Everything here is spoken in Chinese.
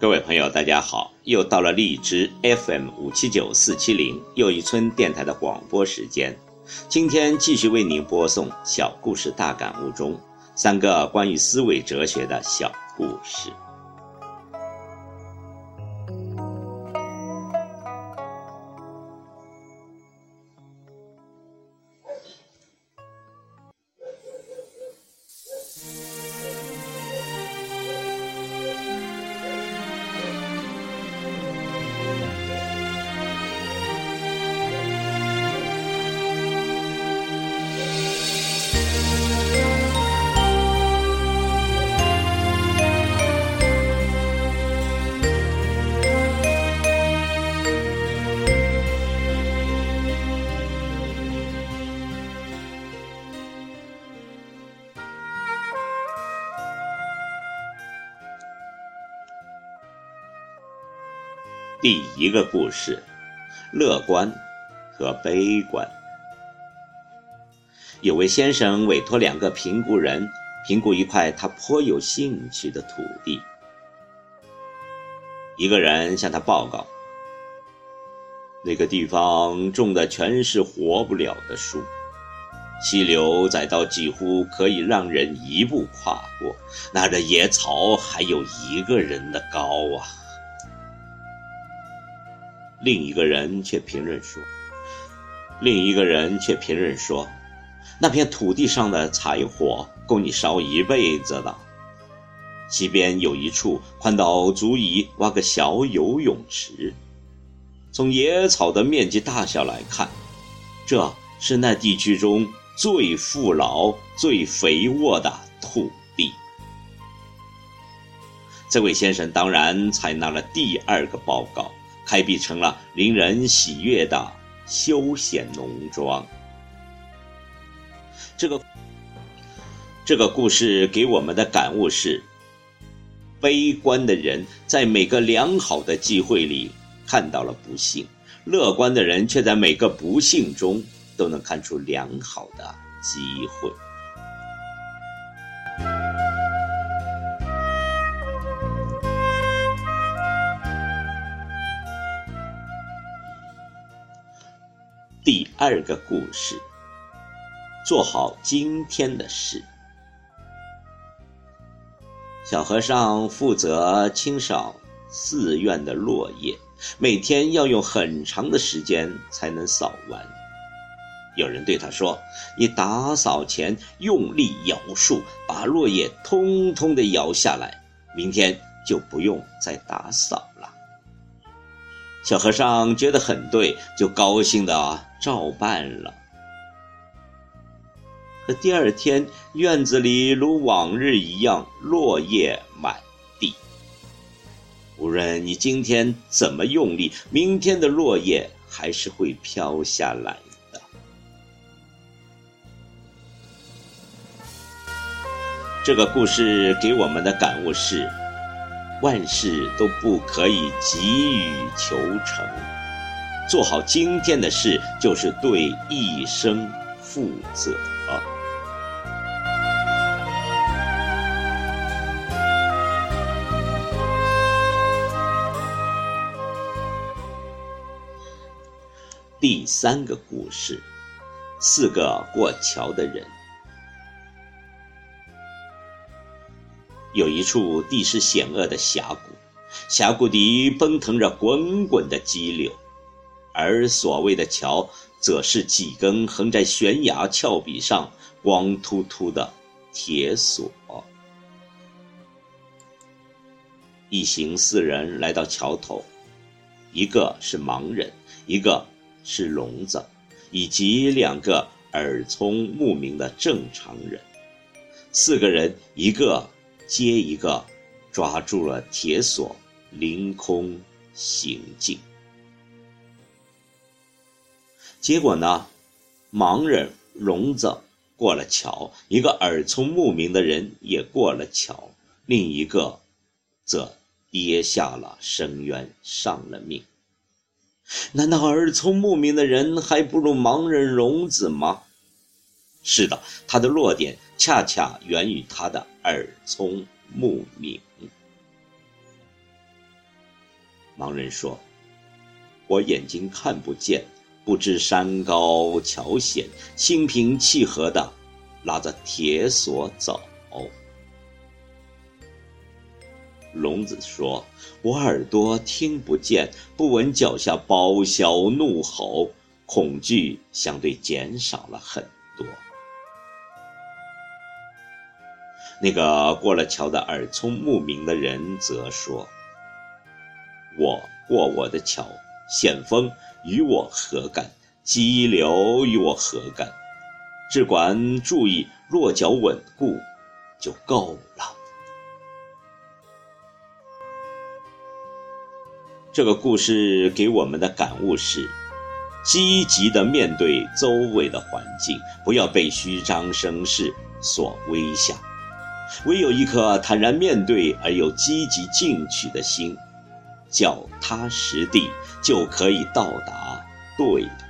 各位朋友，大家好！又到了荔枝 FM 五七九四七零又一村电台的广播时间。今天继续为您播送《小故事大感悟》中三个关于思维哲学的小故事。第一个故事：乐观和悲观。有位先生委托两个评估人评估一块他颇有兴趣的土地。一个人向他报告：那个地方种的全是活不了的树，溪流窄到几乎可以让人一步跨过，那儿的野草还有一个人的高啊。另一个人却评论说：“另一个人却评论说，那片土地上的柴火够你烧一辈子的。西边有一处宽到足以挖个小游泳池。从野草的面积大小来看，这是那地区中最富饶、最肥沃的土地。”这位先生当然采纳了第二个报告。开辟成了令人喜悦的休闲农庄。这个这个故事给我们的感悟是：悲观的人在每个良好的机会里看到了不幸，乐观的人却在每个不幸中都能看出良好的机会。第二个故事：做好今天的事。小和尚负责清扫寺院的落叶，每天要用很长的时间才能扫完。有人对他说：“你打扫前用力摇树，把落叶通通的摇下来，明天就不用再打扫了。”小和尚觉得很对，就高兴的照办了。可第二天，院子里如往日一样落叶满地。无论你今天怎么用力，明天的落叶还是会飘下来的。这个故事给我们的感悟是。万事都不可以急于求成，做好今天的事就是对一生负责。第三个故事，四个过桥的人。有一处地势险恶的峡谷，峡谷底奔腾着滚滚的激流，而所谓的桥，则是几根横在悬崖峭壁上、光秃秃的铁索。一行四人来到桥头，一个是盲人，一个是聋子，以及两个耳聪目明的正常人。四个人一个接一个抓住了铁索，凌空行进。结果呢，盲人聋子过了桥，一个耳聪目明的人也过了桥，另一个则跌下了深渊，丧了命。难道耳聪目明的人还不如盲人聋子吗？是的，他的弱点恰恰源于他的耳聪目明。盲人说：“我眼睛看不见，不知山高桥险，心平气和的拉着铁索走。”聋子说：“我耳朵听不见，不闻脚下咆哮怒吼，恐惧相对减少了很那个过了桥的耳聪目明的人则说：“我过我的桥，险峰与我何干？激流与我何干？只管注意落脚稳固，就够了。”这个故事给我们的感悟是：积极的面对周围的环境，不要被虚张声势所威吓。唯有一颗坦然面对而又积极进取的心，脚踏实地，就可以到达对的。